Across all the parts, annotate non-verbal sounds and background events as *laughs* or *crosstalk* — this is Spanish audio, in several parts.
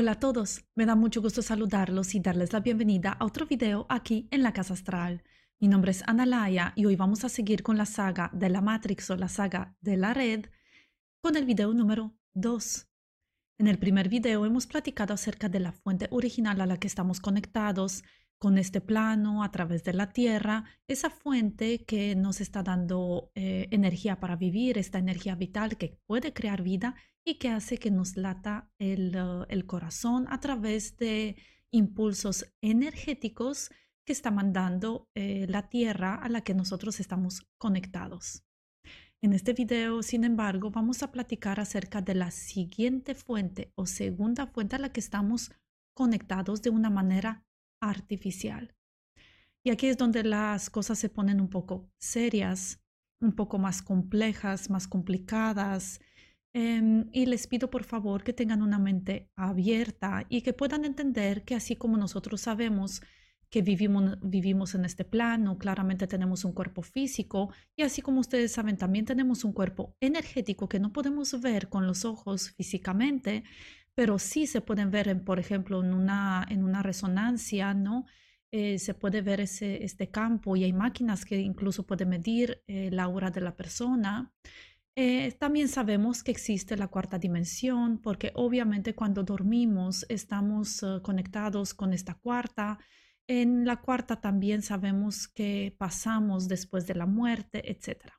Hola a todos, me da mucho gusto saludarlos y darles la bienvenida a otro video aquí en la Casa Astral. Mi nombre es Analaya y hoy vamos a seguir con la saga de la Matrix o la saga de la red con el video número 2. En el primer video hemos platicado acerca de la fuente original a la que estamos conectados con este plano a través de la Tierra, esa fuente que nos está dando eh, energía para vivir, esta energía vital que puede crear vida y que hace que nos lata el, uh, el corazón a través de impulsos energéticos que está mandando eh, la Tierra a la que nosotros estamos conectados. En este video, sin embargo, vamos a platicar acerca de la siguiente fuente o segunda fuente a la que estamos conectados de una manera artificial. Y aquí es donde las cosas se ponen un poco serias, un poco más complejas, más complicadas. Em, y les pido por favor que tengan una mente abierta y que puedan entender que así como nosotros sabemos que vivimos, vivimos en este plano, claramente tenemos un cuerpo físico y así como ustedes saben, también tenemos un cuerpo energético que no podemos ver con los ojos físicamente, pero sí se pueden ver, por ejemplo, en una, en una resonancia, ¿no? Eh, se puede ver ese, este campo y hay máquinas que incluso pueden medir eh, la aura de la persona. Eh, también sabemos que existe la cuarta dimensión porque obviamente cuando dormimos estamos conectados con esta cuarta. En la cuarta también sabemos que pasamos después de la muerte, etc.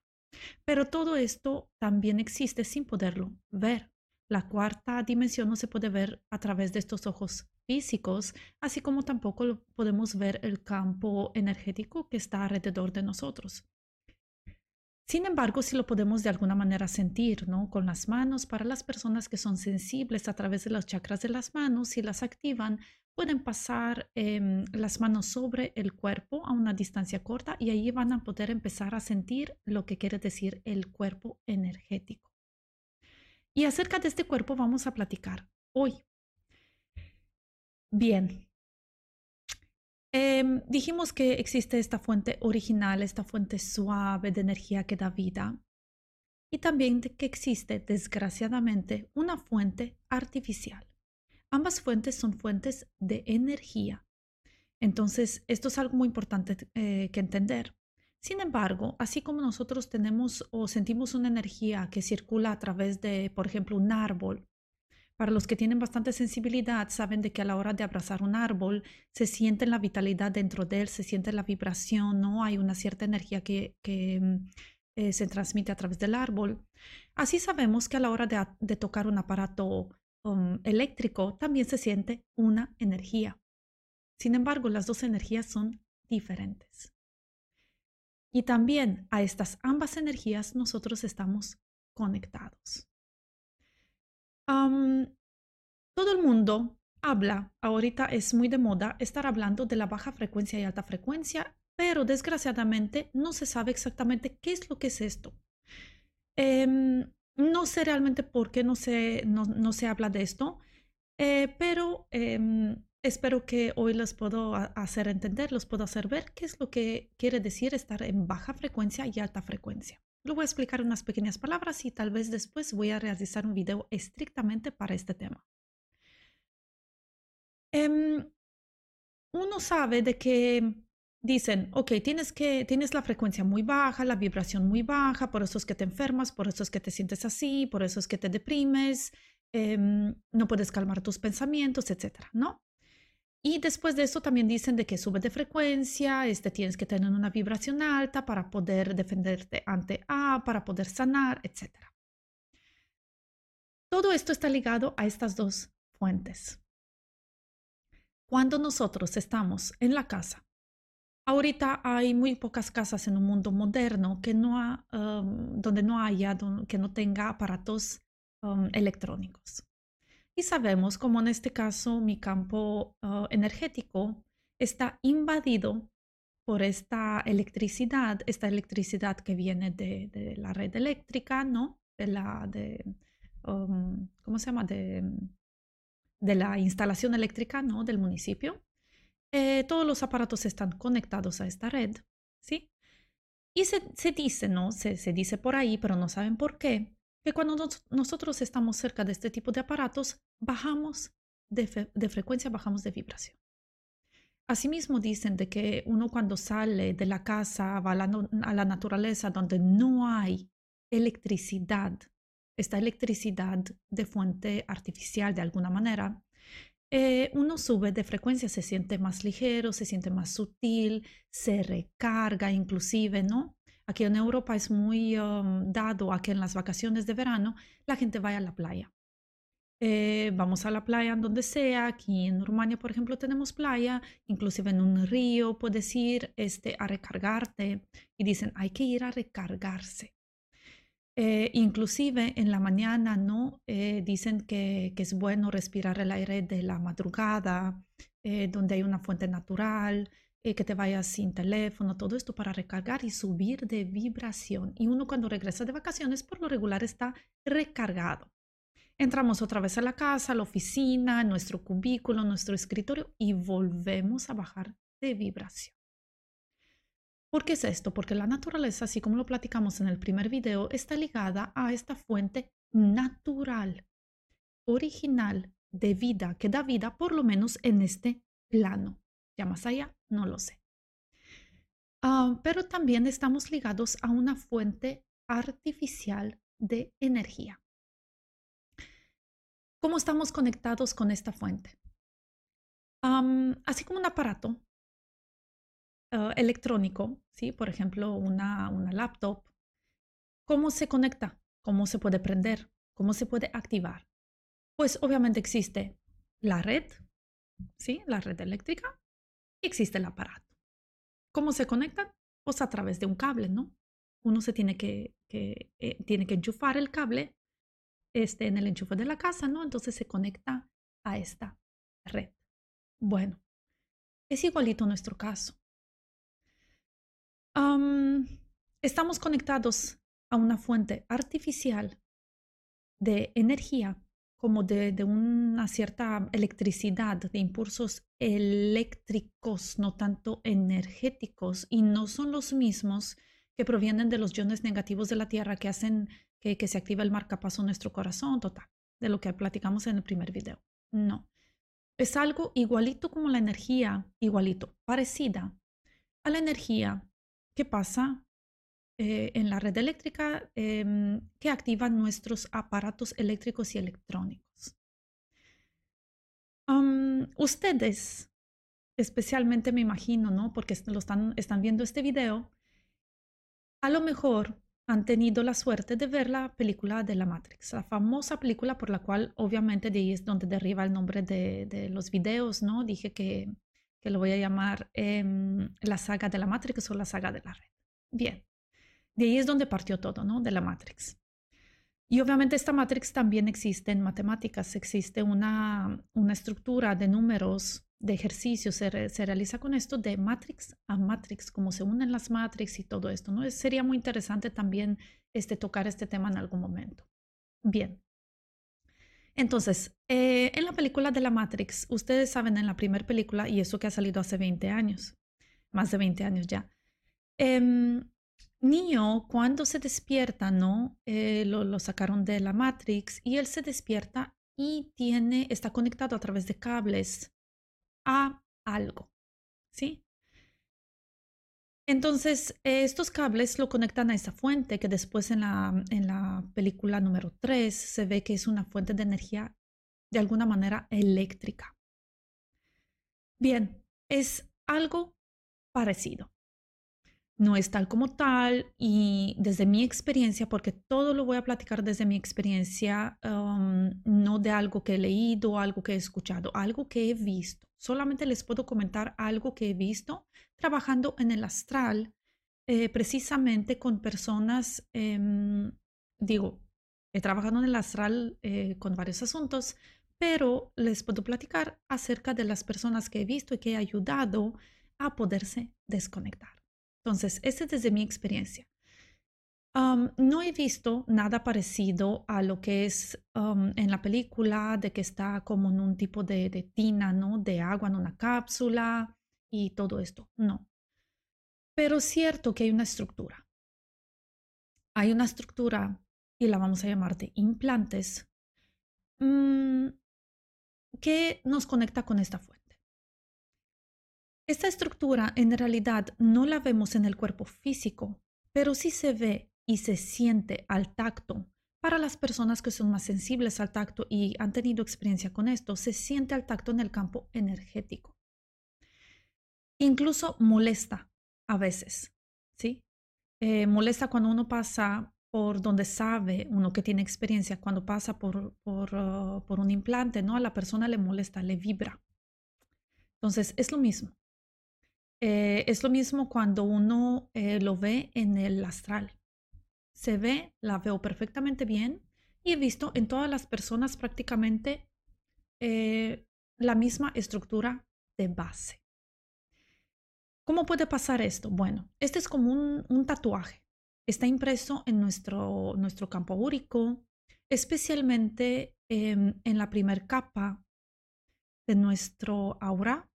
Pero todo esto también existe sin poderlo ver. La cuarta dimensión no se puede ver a través de estos ojos físicos, así como tampoco podemos ver el campo energético que está alrededor de nosotros. Sin embargo, sí lo podemos de alguna manera sentir, ¿no? Con las manos, para las personas que son sensibles a través de los chakras de las manos, si las activan, pueden pasar em, las manos sobre el cuerpo a una distancia corta y ahí van a poder empezar a sentir lo que quiere decir el cuerpo energético. Y acerca de este cuerpo vamos a platicar hoy. Bien. Em, dijimos que existe esta fuente original, esta fuente suave de energía que da vida. Y también que existe, desgraciadamente, una fuente artificial. Ambas fuentes son fuentes de energía. Entonces, esto es algo muy importante eh, que entender. Sin embargo, así como nosotros tenemos o sentimos una energía que circula a través de, por ejemplo, un árbol, para los que tienen bastante sensibilidad, saben de que a la hora de abrazar un árbol se siente la vitalidad dentro de él, se siente la vibración, ¿no? Hay una cierta energía que, mm, eh, se transmite a través del árbol. Así sabemos que a la hora de, tocar un aparato um, eléctrico también se siente una energía. Sin embargo, las dos energías son diferentes. Y también a estas ambas energías nosotros estamos conectados. Todo el mundo habla, ahorita es muy de moda estar hablando de la baja frecuencia y alta frecuencia, pero desgraciadamente no se sabe exactamente qué es lo que es esto. Em, no sé realmente por qué no se, no, se habla de esto, eh, pero em, Espero que hoy les puedo hacer entender, los puedo hacer ver qué es lo que quiere decir estar en baja frecuencia y alta frecuencia. Lo voy a explicar unas pequeñas palabras y tal vez después voy a realizar un video estrictamente para este tema. Em, uno sabe de que dicen, ok, tienes, que, tienes la frecuencia muy baja, la vibración muy baja, por eso es que te enfermas, por eso es que te sientes así, por eso es que te deprimes, em, no puedes calmar tus pensamientos, etcétera, ¿no? Y después de eso también dicen de que sube de frecuencia, este, tienes que tener una vibración alta para poder defenderte ante A, para poder sanar, etc. Todo esto está ligado a estas dos fuentes. Cuando nosotros estamos en la casa, ahorita hay muy pocas casas en un mundo moderno que no um, donde no haya, que no tenga aparatos um, electrónicos. Y sabemos como en este caso mi campo ah, energético está invadido por esta electricidad, esta electricidad que viene de, la red eléctrica, ¿no? De la, um, ¿cómo se llama? De, la instalación eléctrica, ¿no? Del municipio. Eh, todos los aparatos están conectados a esta red, ¿sí? Y se, dice, ¿no? Se dice por ahí, pero no saben por qué, que cuando nosotros estamos cerca de este tipo de aparatos, bajamos de, frecuencia, bajamos de vibración. Asimismo dicen de que uno cuando sale de la casa va a la, naturaleza donde no hay electricidad, esta electricidad de fuente artificial de alguna manera, eh, uno sube de frecuencia, se siente más ligero, se siente más sutil, se recarga inclusive, ¿no? Aquí en Europa es muy um, dado a que en las vacaciones de verano la gente vaya a la playa. Eh, vamos a la playa en donde sea, aquí en Rumania, por ejemplo, tenemos playa, inclusive en un río puedes ir este, a recargarte y dicen, hay que ir a recargarse. Eh, inclusive en la mañana, ¿no? Eh, dicen que, es bueno respirar el aire de la madrugada, donde hay una fuente natural, que te vayas sin teléfono, todo esto para recargar y subir de vibración. Y uno cuando regresa de vacaciones, por lo regular está recargado. Entramos otra vez a la casa, a la oficina, nuestro cubículo, nuestro escritorio y volvemos a bajar de vibración. ¿Por qué es esto? Porque la naturaleza, así como lo platicamos en el primer video, está ligada a esta fuente natural, original de vida, que da vida por lo menos en este plano. Ya más allá, no lo sé. Ah, pero también estamos ligados a una fuente artificial de energía. ¿Cómo estamos conectados con esta fuente? así como un aparato ah, electrónico, ¿sí? por ejemplo, una, una laptop, ¿cómo se conecta? ¿Cómo se puede prender? ¿Cómo se puede activar? Pues obviamente existe la red, ¿sí? la red eléctrica, y existe el aparato. ¿Cómo se conectan? Pues a través de un cable, ¿no? Uno se tiene que, eh, tiene que enchufar el cable este, en el enchufe de la casa, ¿no? Entonces se conecta a esta red. Bueno, es igualito nuestro caso. estamos conectados a una fuente artificial de energía, como de, una cierta electricidad, de impulsos eléctricos, no tanto energéticos, y no son los mismos que provienen de los iones negativos de la Tierra que hacen que, se activa el marcapaso en nuestro corazón, total, de lo que platicamos en el primer video. No. Es algo igualito como la energía, igualito, parecida a la energía que pasa eh, en la red eléctrica em, que activa nuestros aparatos eléctricos y electrónicos. ustedes, especialmente me imagino, ¿no? Porque lo están, viendo este video, a lo mejor han tenido la suerte de ver la película de la Matrix, la famosa película por la cual obviamente de ahí es donde deriva el nombre de, los videos, ¿no? Dije que, que lo voy a llamar em, la saga de la Matrix o la saga de la red. Bien, de ahí es donde partió todo, ¿no? De la Matrix. Y obviamente esta Matrix también existe en matemáticas, existe una, una estructura de números de ejercicio se, realiza con esto de matrix a matrix, cómo se unen las matrix y todo esto, ¿no? Sería muy interesante también este, tocar este tema en algún momento. Bien. Entonces, eh, en la película de la Matrix, ustedes saben en la primera película, y eso que ha salido hace 20 años, más de 20 años ya, eh, Neo cuando se despierta, ¿no? Eh, lo, sacaron de la Matrix y él se despierta y tiene, está conectado a través de cables a algo, ¿sí? Entonces, estos cables lo conectan a esa fuente que después en la, en la película número 3 se ve que es una fuente de energía de alguna manera eléctrica. Bien, es algo parecido no es tal como tal y desde mi experiencia, porque todo lo voy a platicar desde mi experiencia, um, no de algo que he leído, algo que he escuchado, algo que he visto. Solamente les puedo comentar algo que he visto trabajando en el astral, eh, precisamente con personas, em, digo, he trabajado en el astral eh, con varios asuntos, pero les puedo platicar acerca de las personas que he visto y que he ayudado a poderse desconectar. Entonces, ese es desde mi experiencia. no he visto nada parecido a lo que es en la película, de que está como en un tipo de, tina, ¿no? De agua en una cápsula y todo esto. No. Pero es cierto que hay una estructura. Hay una estructura y la vamos a llamar de implantes. Mm, que nos conecta con esta fuente. Esta estructura en realidad no la vemos en el cuerpo físico, pero sí se ve y se siente al tacto. Para las personas que son más sensibles al tacto y han tenido experiencia con esto, se siente al tacto en el campo energético. Incluso molesta a veces, ¿sí? Eh, molesta cuando uno pasa por donde sabe, uno que tiene experiencia, cuando pasa por, por, uh, por un implante, ¿no? A la persona le molesta, le vibra. Entonces, es lo mismo. Eh, es lo mismo cuando uno eh, lo ve en el astral. Se ve, la veo perfectamente bien y he visto en todas las personas prácticamente la misma estructura de base. ¿Cómo puede pasar esto? Bueno, este es como un, tatuaje. Está impreso en nuestro, nuestro campo úrico, especialmente en la primera capa de nuestro aura.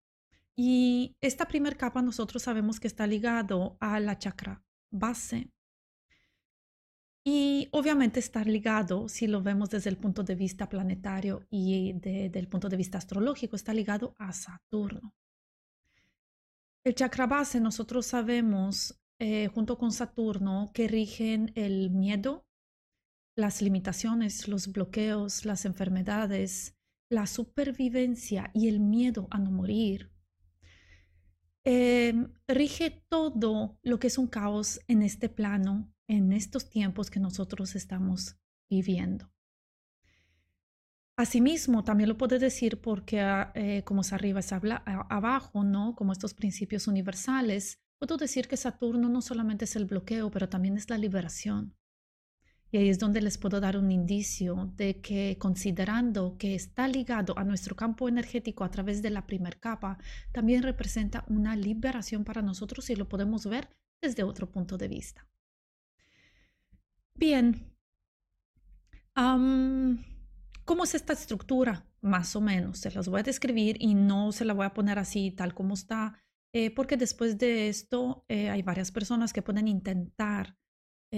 Y esta primera capa nosotros sabemos que está ligado a la chakra base. Y obviamente está ligado, si lo vemos desde el punto de vista planetario y desde el punto de vista astrológico, está ligado a Saturno. El chakra base nosotros sabemos, eh, junto con Saturno, que rigen el miedo, las limitaciones, los bloqueos, las enfermedades, la supervivencia y el miedo a no morir. Em, rige todo lo que es un caos en este plano, en estos tiempos que nosotros estamos viviendo. Asimismo, también lo puede decir porque ah, eh, como es arriba es abajo, ¿no? Como estos principios universales, puedo decir que Saturno no solamente es el bloqueo, pero también es la liberación. Y ahí es donde les puedo dar un indicio de que considerando que está ligado a nuestro campo energético a través de la primera capa, también representa una liberación para nosotros y lo podemos ver desde otro punto de vista. Bien. ¿Cómo es esta estructura? Más o menos, se las voy a describir y no se la voy a poner así tal como está, eh, porque después de esto eh, hay varias personas que pueden intentar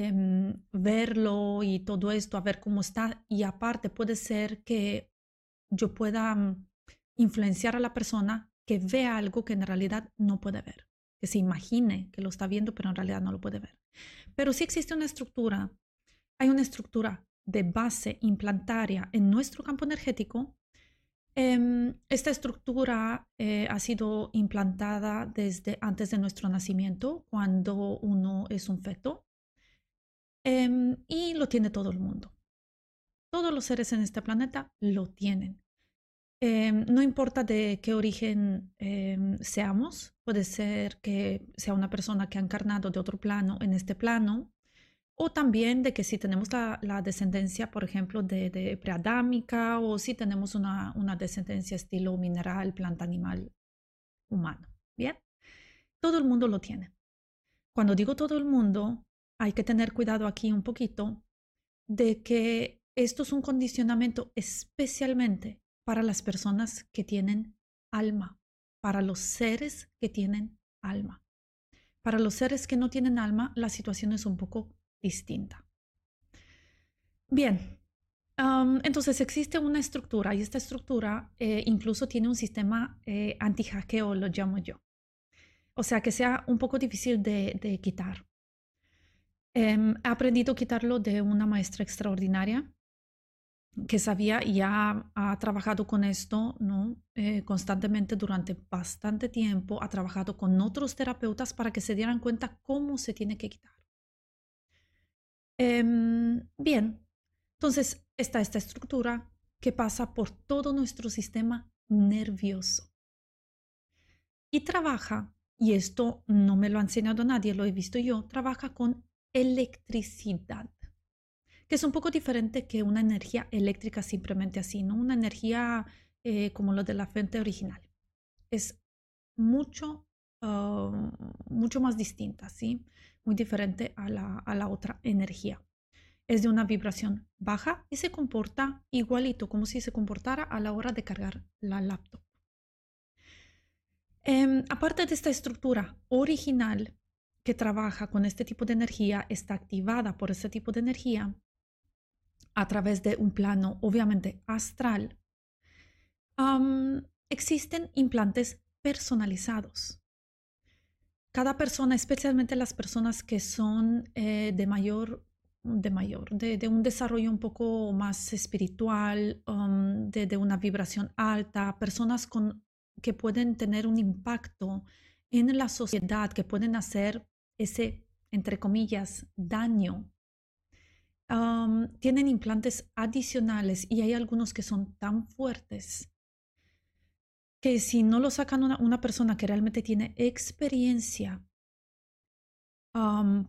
em, verlo y todo esto, a ver cómo está. Y aparte puede ser que yo pueda mm, influenciar a la persona que vea algo que en realidad no puede ver, que se imagine que lo está viendo, pero en realidad no lo puede ver. Pero si existe una estructura, hay una estructura de base implantaria en nuestro campo energético, em, esta estructura eh, ha sido implantada desde antes de nuestro nacimiento, cuando uno es un feto, em, y lo tiene todo el mundo. Todos los seres en este planeta lo tienen. Em, no importa de qué origen seamos, puede ser que sea una persona que ha encarnado de otro plano en este plano, o también de que si tenemos la, descendencia, por ejemplo, de, preadámica o si tenemos una, una, descendencia estilo mineral, planta, animal, humano. Bien, todo el mundo lo tiene. Cuando digo todo el mundo, hay que tener cuidado aquí un poquito de que esto es un condicionamiento especialmente para las personas que tienen alma, para los seres que tienen alma. Para los seres que no tienen alma, la situación es un poco distinta. Bien, entonces existe una estructura y esta estructura eh, incluso tiene un sistema eh, anti-hackeo, lo llamo yo. O sea, que sea un poco difícil de, quitar. Em, he aprendido a quitarlo de una maestra extraordinaria que sabía y ha, ha trabajado con esto ¿no? Eh, constantemente durante bastante tiempo, ha trabajado con otros terapeutas para que se dieran cuenta cómo se tiene que quitar. Em, bien, entonces está esta estructura que pasa por todo nuestro sistema nervioso y trabaja, y esto no me lo ha enseñado nadie, lo he visto yo, trabaja con electricidad, que es un poco diferente que una energía eléctrica simplemente así, ¿no? Una energía eh, como lo de la fuente original. Es mucho, ah, mucho más distinta, ¿sí? muy diferente a la, a la otra energía. Es de una vibración baja y se comporta igualito, como si se comportara a la hora de cargar la laptop. Em, aparte de esta estructura original que trabaja con este tipo de energía, está activada por este tipo de energía a través de un plano obviamente astral. existen implantes personalizados. Cada persona, especialmente las personas que son eh, de mayor, de mayor, de, un desarrollo un poco más espiritual, de, de, una vibración alta, personas con, que pueden tener un impacto en la sociedad, que pueden hacer ese, entre comillas, daño tienen implantes adicionales y hay algunos que son tan fuertes que si no lo sacan una, persona que realmente tiene experiencia,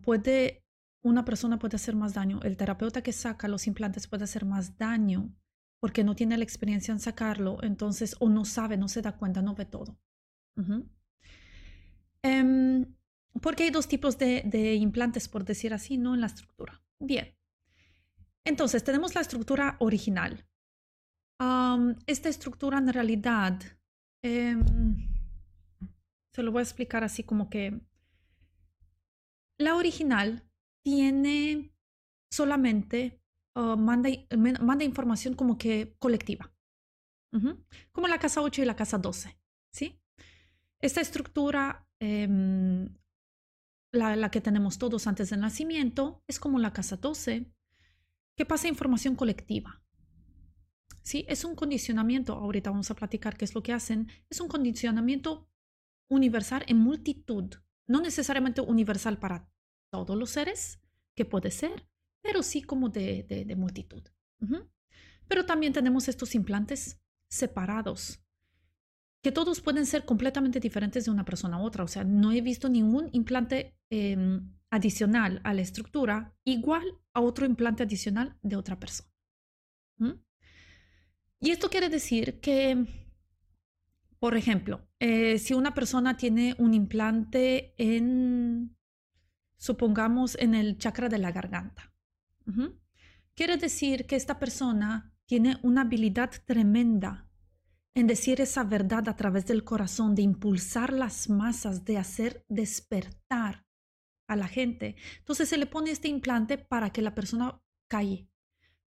puede, una persona puede hacer más daño. El terapeuta que saca los implantes puede hacer más daño porque no tiene la experiencia en sacarlo, entonces, o no sabe, no se da cuenta, no ve todo. Em, porque hay dos tipos de, implantes, por decir así, ¿no? En la estructura. Bien. Entonces, tenemos la estructura original. esta estructura en realidad, em, se lo voy a explicar así como que la original tiene solamente, uh, manda, manda, información como que colectiva, como la casa 8 y la casa 12, ¿sí? Esta estructura, em, la, que tenemos todos antes del nacimiento, es como la casa 12, ¿Qué pasa información colectiva. Sí, es un condicionamiento, ahorita vamos a platicar qué es lo que hacen, es un condicionamiento universal en multitud, no necesariamente universal para todos los seres, que puede ser, pero sí como de, de, multitud. Pero también tenemos estos implantes separados, que todos pueden ser completamente diferentes de una persona a otra. O sea, no he visto ningún implante em, adicional a la estructura igual a otro implante adicional de otra persona. Y esto quiere decir que, por ejemplo, eh, si una persona tiene un implante en, supongamos, en el chakra de la garganta, quiere decir que esta persona tiene una habilidad tremenda en decir esa verdad a través del corazón, de impulsar las masas, de hacer despertar a la gente. Entonces se le pone este implante para que la persona calle,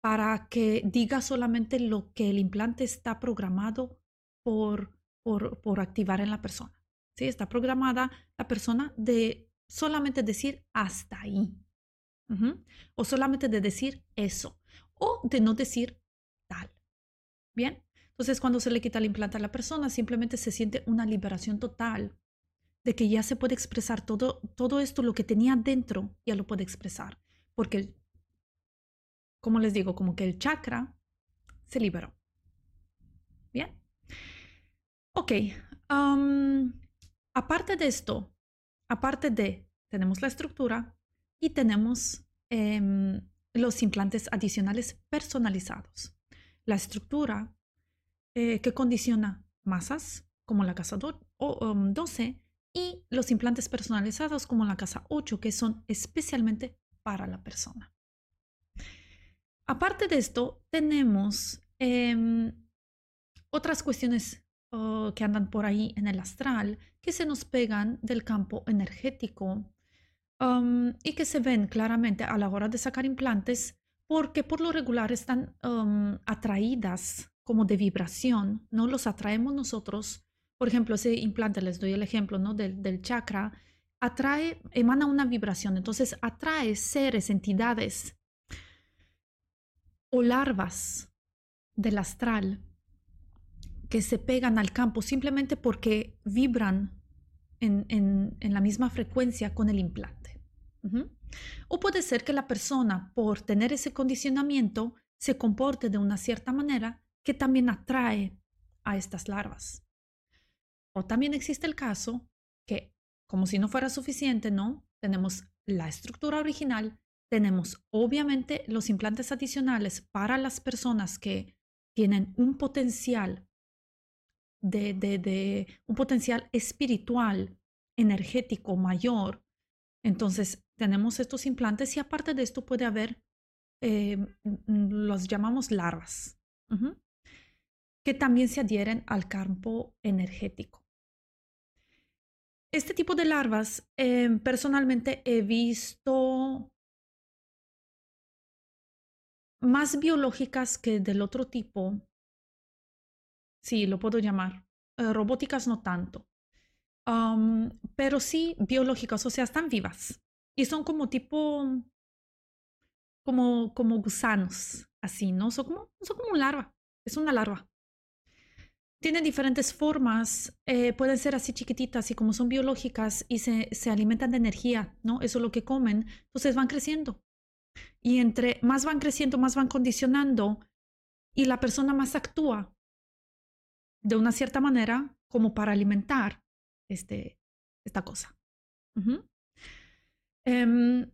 para que diga solamente lo que el implante está programado por, por, activar en la persona. ¿Sí? Está programada la persona de solamente decir hasta ahí. O solamente de decir eso. O de no decir tal. Bien. Entonces cuando se le quita el implante a la persona, simplemente se siente una liberación total de que ya se puede expresar todo, todo esto, lo que tenía dentro, ya lo puede expresar. Porque, como les digo, como que el chakra se liberó. Bien. Ok. aparte de esto, aparte de, tenemos la estructura y tenemos em, los implantes adicionales personalizados. La estructura eh, que condiciona masas, como la casa o, 12, y los implantes personalizados como la casa 8, que son especialmente para la persona. Aparte de esto, tenemos em, otras cuestiones oh, que andan por ahí en el astral, que se nos pegan del campo energético um, y que se ven claramente a la hora de sacar implantes porque por lo regular están um, atraídas como de vibración, no los atraemos nosotros por ejemplo, ese implante, les doy el ejemplo ¿no? del, chakra, atrae, emana una vibración, entonces atrae seres, entidades o larvas del astral que se pegan al campo simplemente porque vibran en, la misma frecuencia con el implante. O puede ser que la persona, por tener ese condicionamiento, se comporte de una cierta manera que también atrae a estas larvas. O también existe el caso que, como si no fuera suficiente, ¿no? Tenemos la estructura original, tenemos obviamente los implantes adicionales para las personas que tienen un potencial de, de, un potencial espiritual, energético mayor. Entonces, tenemos estos implantes y aparte de esto puede haber, eh, los llamamos larvas, que también se adhieren al campo energético. Este tipo de larvas, em, personalmente he visto más biológicas que del otro tipo, sí, lo puedo llamar. Eh, robóticas no tanto. pero sí biológicas, o sea, están vivas. Y son como tipo, como, como gusanos, así, ¿no? Son como, son como una larva, es una larva. Tienen diferentes formas, eh, pueden ser así chiquititas y como son biológicas y se, se alimentan de energía, ¿no? Eso es lo que comen, entonces van creciendo. Y entre más van creciendo, más van condicionando y la persona más actúa de una cierta manera como para alimentar este, esta cosa. Em,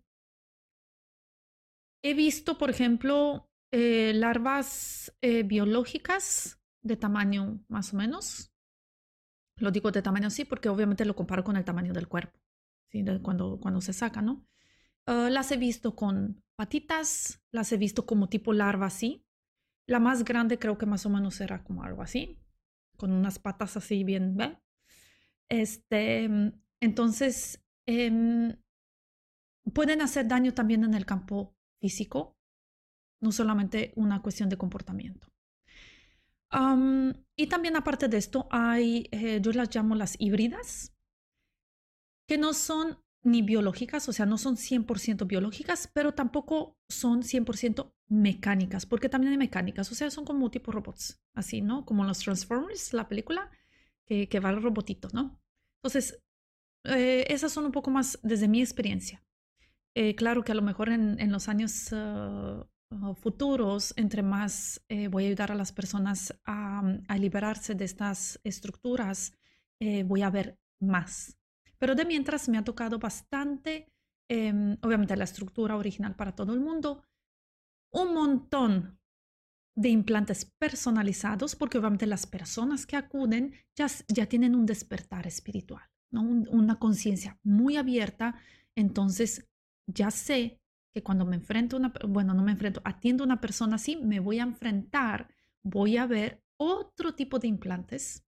he visto, por ejemplo, eh, larvas eh, biológicas de tamaño más o menos. Lo digo de tamaño así porque obviamente lo comparo con el tamaño del cuerpo, ¿sí? cuando, cuando se saca, ¿no? Ah, las he visto con patitas, las he visto como tipo larva así. La más grande creo que más o menos era como algo así, con unas patas así bien, ¿ve? Este, entonces, em, pueden hacer daño también en el campo físico, no solamente una cuestión de comportamiento. Y también aparte de esto, hay, eh, yo las llamo las híbridas, que no son ni biológicas, o sea, no son 100% biológicas, pero tampoco son 100% mecánicas, porque también hay mecánicas, o sea, son como tipo robots, así, ¿no? Como los Transformers, la película, que, que va el robotito, ¿no? Entonces, eh, esas son un poco más desde mi experiencia. Eh, claro que a lo mejor en, en los años uh, futuros, entre más eh, voy a ayudar a las personas a, a liberarse de estas estructuras, voy a ver más. Pero de mientras me ha tocado bastante, em, obviamente la estructura original para todo el mundo, un montón de implantes personalizados, porque obviamente las personas que acuden ya, ya tienen un despertar espiritual, ¿no? una conciencia muy abierta, entonces ya sé que cuando me enfrento a una, bueno, no me enfrento, atiendo a una persona así, me voy a enfrentar, voy a ver otro tipo de implantes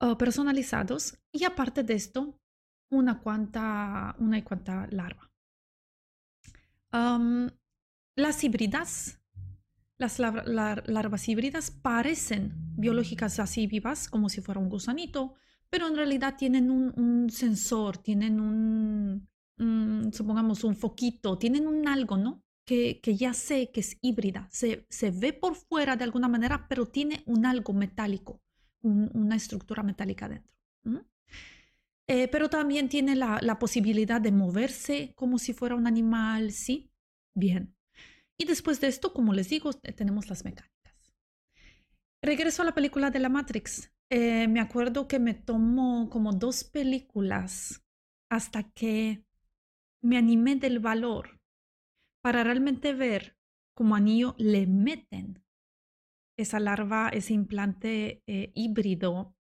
uh, personalizados y aparte de esto, una cuanta, una y cuanta larva. Um, las híbridas, las larvas híbridas parecen biológicas así vivas, como si fuera un gusanito, pero en realidad tienen un, un sensor, tienen un, supongamos, un foquito, tienen un algo, ¿no? Que, que, ya sé que es híbrida, se, se ve por fuera de alguna manera, pero tiene un algo metálico, una estructura metálica dentro. Eh, pero también tiene la, la, posibilidad de moverse como si fuera un animal, ¿sí? Bien. Y después de esto, como les digo, tenemos las mecánicas. Regreso a la película de la Matrix. Eh, me acuerdo que me tomó como dos películas hasta que me animé del valor para realmente ver cómo anillo le meten esa larva, ese implante eh, híbrido.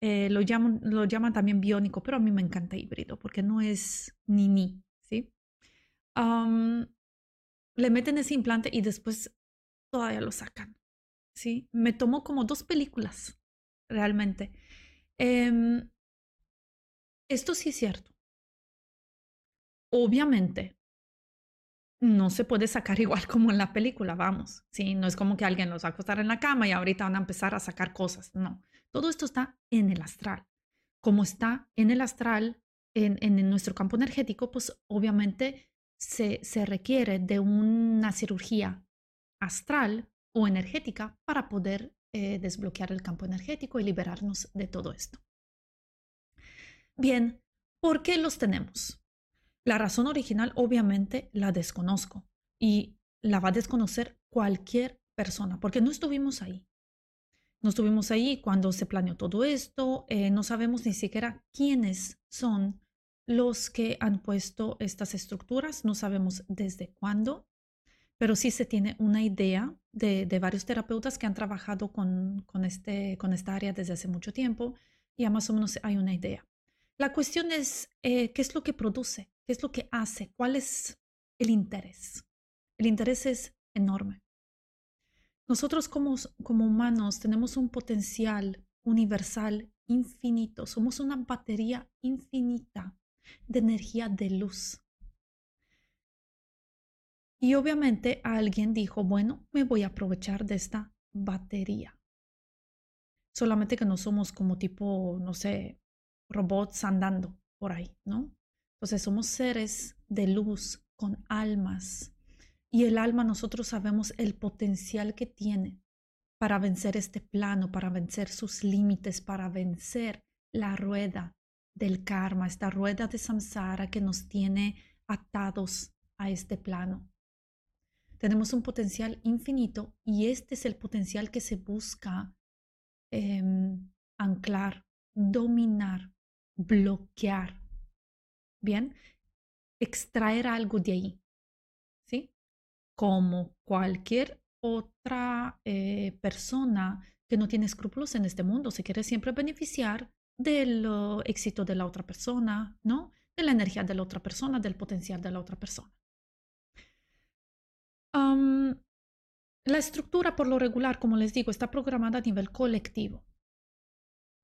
Eh, lo, llaman, lo llaman también biónico, pero a mí me encanta híbrido porque no es ni ni, ¿sí? le meten ese implante y después todavía lo sacan, ¿sí? Me tomó como dos películas, realmente. Em, esto sí es cierto. Obviamente, no se puede sacar *laughs* igual como en la película, vamos. Sí, no es como que alguien los va a acostar en la cama y ahorita van a empezar a sacar cosas. No, todo esto está en el astral. Como está en el astral, en, en nuestro campo energético, pues obviamente se, se requiere de una cirugía astral o energética para poder eh, desbloquear el campo energético y liberarnos de todo esto. Bien, ¿por qué los tenemos? La razón original obviamente la desconozco y la va a desconocer cualquier persona porque no estuvimos ahí. No estuvimos ahí cuando se planeó todo esto, eh, no sabemos ni siquiera quiénes son los que han puesto estas estructuras, no sabemos desde cuándo, pero sí se tiene una idea de, varios terapeutas que han trabajado con, este, con esta área desde hace mucho tiempo y ya más o menos hay una idea. La cuestión es, eh, ¿qué es lo que produce? ¿Qué es lo que hace? ¿Cuál es el interés? El interés es enorme. Nosotros como, como humanos tenemos un potencial universal infinito. Somos una batería infinita de energía de luz. Y obviamente alguien dijo, bueno, me voy a aprovechar de esta batería. solamente que no somos como tipo, no sé, robots andando por ahí, ¿no? Entonces somos seres de luz con almas y el alma nosotros sabemos el potencial que tiene para vencer este plano, para vencer sus límites, para vencer la rueda del karma, esta rueda de samsara que nos tiene atados a este plano. Tenemos un potencial infinito y este es el potencial que se busca em, anclar, dominar, bloquear. Bien, extraer algo de ahí, ¿sí? Como cualquier otra eh, persona que no tiene escrúpulos en este mundo, se quiere siempre beneficiar del éxito de la otra persona, ¿no? De la energía de la otra persona, del potencial de la otra persona. la estructura, por lo regular, como les digo, está programada a nivel colectivo.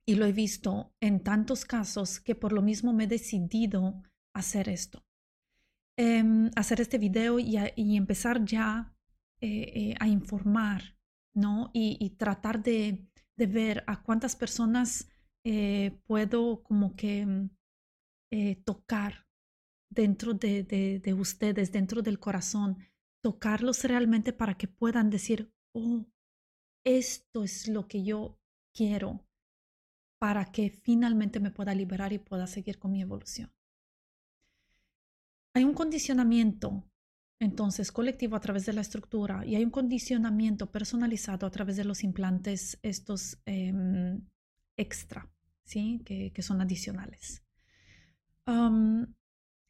Y lo he visto en tantos casos que por lo mismo me he decidido hacer esto. Em, hacer este video y, empezar ya eh, eh, a informar, ¿no? Y, tratar de, ver a cuántas personas eh, puedo como que mm, tocar dentro de, ustedes, dentro del corazón, tocarlos realmente para que puedan decir, oh, esto es lo que yo quiero para que finalmente me pueda liberar y pueda seguir con mi evolución. Hay un condicionamiento entonces colectivo a través de la estructura y hay un condicionamiento personalizado a través de los implantes estos em, extra, ¿sí? que, son adicionales.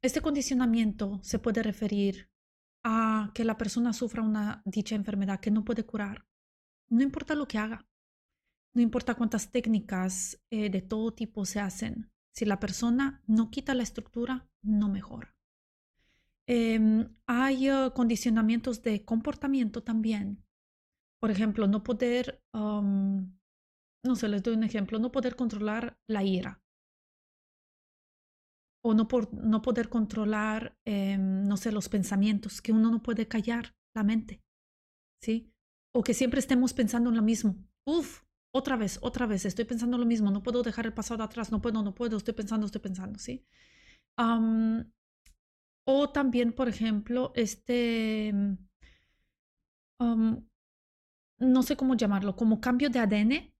este condicionamiento se puede referir a que la persona sufra una dicha enfermedad que no puede curar, no importa lo que haga, no importa cuántas técnicas eh, de todo tipo se hacen, si la persona no quita la estructura, no mejora. Em, hay uh, condicionamientos de comportamiento también. Por ejemplo, no poder, no sé, les doy un ejemplo, no poder controlar la ira. O no, por, no poder controlar, em, no sé, los pensamientos, que uno no puede callar la mente. ¿Sí? O que siempre estemos pensando en lo mismo. Uf, otra vez, otra vez, estoy pensando lo mismo, no puedo dejar el pasado atrás, no puedo, no puedo, estoy pensando, estoy pensando, ¿sí? O también, por ejemplo, este, no sé cómo llamarlo, como cambio de ADN.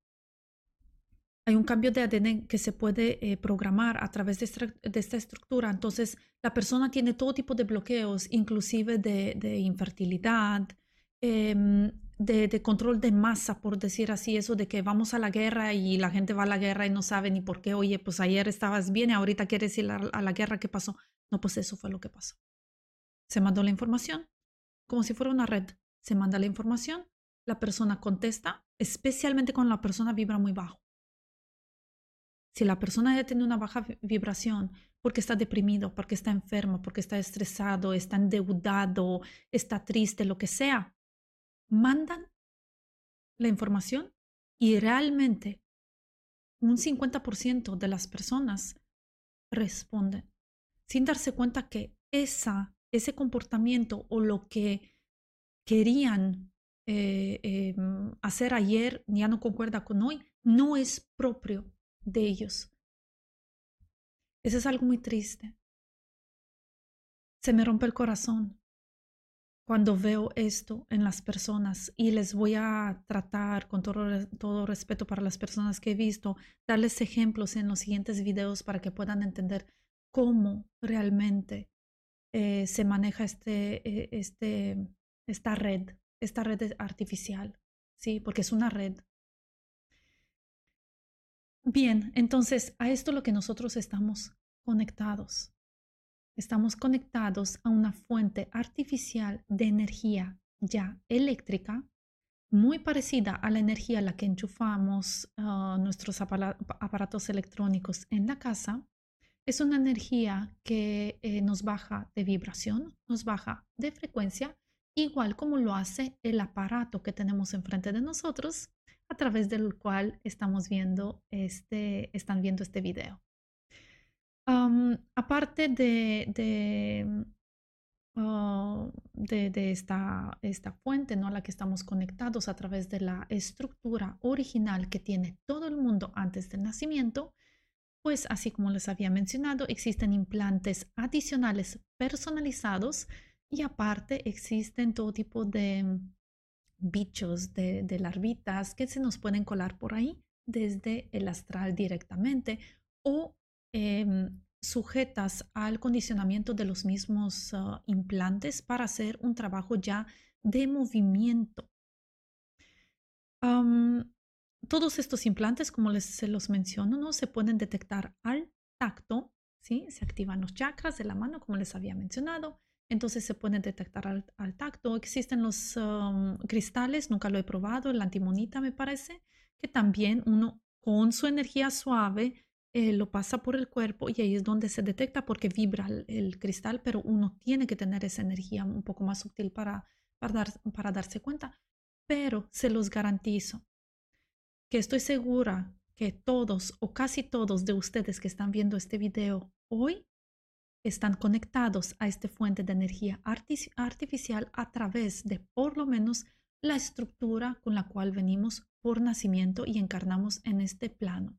Hay un cambio de ADN que se puede eh, programar a través de esta, estructura. Entonces, la persona tiene todo tipo de bloqueos, inclusive de, infertilidad, em, de, control de masa, por decir así, eso de que vamos a la guerra y la gente va a la guerra y no sabe ni por qué, oye, pues ayer estabas bien y ahorita quieres ir a la guerra, ¿qué pasó? No, pues eso fue lo que pasó. Se mandó la información, como si fuera una red. Se manda la información, la persona contesta, especialmente cuando la persona vibra muy bajo. Si la persona ya tiene una baja vibración porque está deprimido, porque está enfermo, porque está estresado, está endeudado, está triste, lo que sea, mandan la información y realmente un 50% de las personas responden sin darse cuenta que esa, ese comportamiento o lo que querían eh, em, hacer ayer ya no concuerda con hoy, no es propio de ellos. Eso es algo muy triste. Se me rompe el corazón cuando veo esto en las personas y les voy a tratar con todo, todo, respeto para las personas que he visto, darles ejemplos en los siguientes videos para que puedan entender cómo realmente eh, se maneja este, eh, este, esta red, esta red artificial, ¿sí? Porque es una red. Bien, entonces a esto lo que nosotros estamos conectados. Estamos conectados a una fuente artificial de energía ya eléctrica, muy parecida a la energía a la que enchufamos ah, nuestros aparatos electrónicos en la casa, es una energía que eh, nos baja de vibración, nos baja de frecuencia, igual como lo hace el aparato que tenemos enfrente de nosotros, a través del cual estamos viendo este, están viendo este video. Aparte de, de, ah, de, esta, esta fuente ¿no? a la que estamos conectados a través de la estructura original que tiene todo el mundo antes del nacimiento, pues así como les había mencionado, existen implantes adicionales personalizados y aparte existen todo tipo de bichos, de, de larvitas que se nos pueden colar por ahí desde el astral directamente o em, sujetas al condicionamiento de los mismos ah, implantes para hacer un trabajo ya de movimiento. todos estos implantes, como les se los menciono, ¿no? se pueden detectar al tacto, ¿sí? se activan los chakras de la mano, como les había mencionado. Entonces se pueden detectar al, tacto. Existen los cristales, nunca lo he probado, la antimonita me parece, que también uno con su energía suave eh, lo pasa por el cuerpo y ahí es donde se detecta porque vibra el, cristal, pero uno tiene que tener esa energía un poco más sutil para, para, para darse cuenta. Pero se los garantizo que estoy segura que todos o casi todos de ustedes que están viendo este video hoy están conectados a esta fuente de energía artificial a través de por lo menos la estructura con la cual venimos por nacimiento y encarnamos en este plano.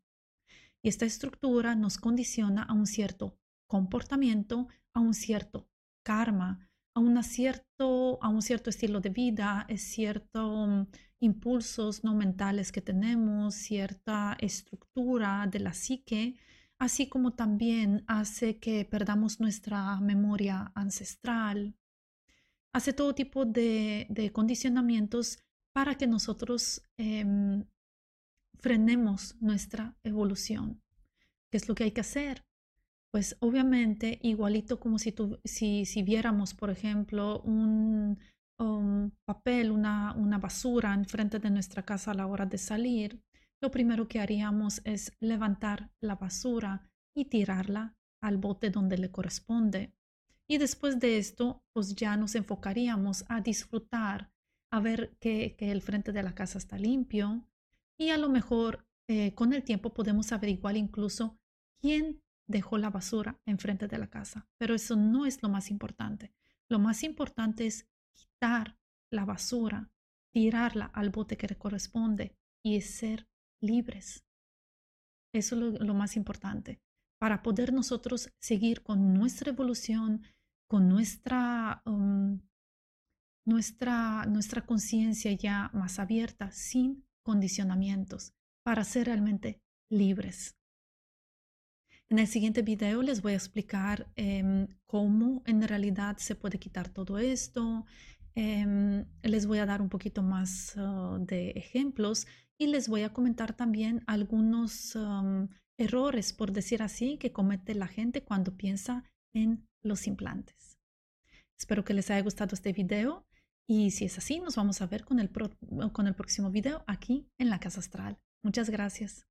Y esta estructura nos condiciona a un cierto comportamiento, a un cierto karma, a, cierto, a un cierto estilo de vida, a ciertos mm, impulsos no mentales que tenemos, cierta estructura de la psique, así como también hace que perdamos nuestra memoria ancestral, hace todo tipo de, condicionamientos para que nosotros em, frenemos nuestra evolución. ¿Qué es lo que hay que hacer? Pues obviamente, igualito como si, si, viéramos, por ejemplo, un, um, papel, una, una basura enfrente de nuestra casa a la hora de salir, lo primero que haríamos es levantar la basura y tirarla al bote donde le corresponde. Y después de esto, pues ya nos enfocaríamos a disfrutar, a ver que, que el frente de la casa está limpio, y a lo mejor eh, con el tiempo podemos averiguar incluso quién dejó la basura enfrente de la casa. Pero eso no es lo más importante. Lo más importante es quitar la basura, tirarla al bote que le corresponde y ser libres. Eso es lo, más importante para poder nosotros seguir con nuestra evolución, con nuestra, um, nuestra, nuestra conciencia ya más abierta, sin condicionamientos para ser realmente libres. En el siguiente video les voy a explicar em, cómo en realidad se puede quitar todo esto. Em, les voy a dar un poquito más uh, de ejemplos y les voy a comentar también algunos errores, por decir así, que comete la gente cuando piensa en los implantes. Espero que les haya gustado este video y si es así, nos vamos a ver con el, con el próximo video aquí en la Casa Astral. Muchas gracias.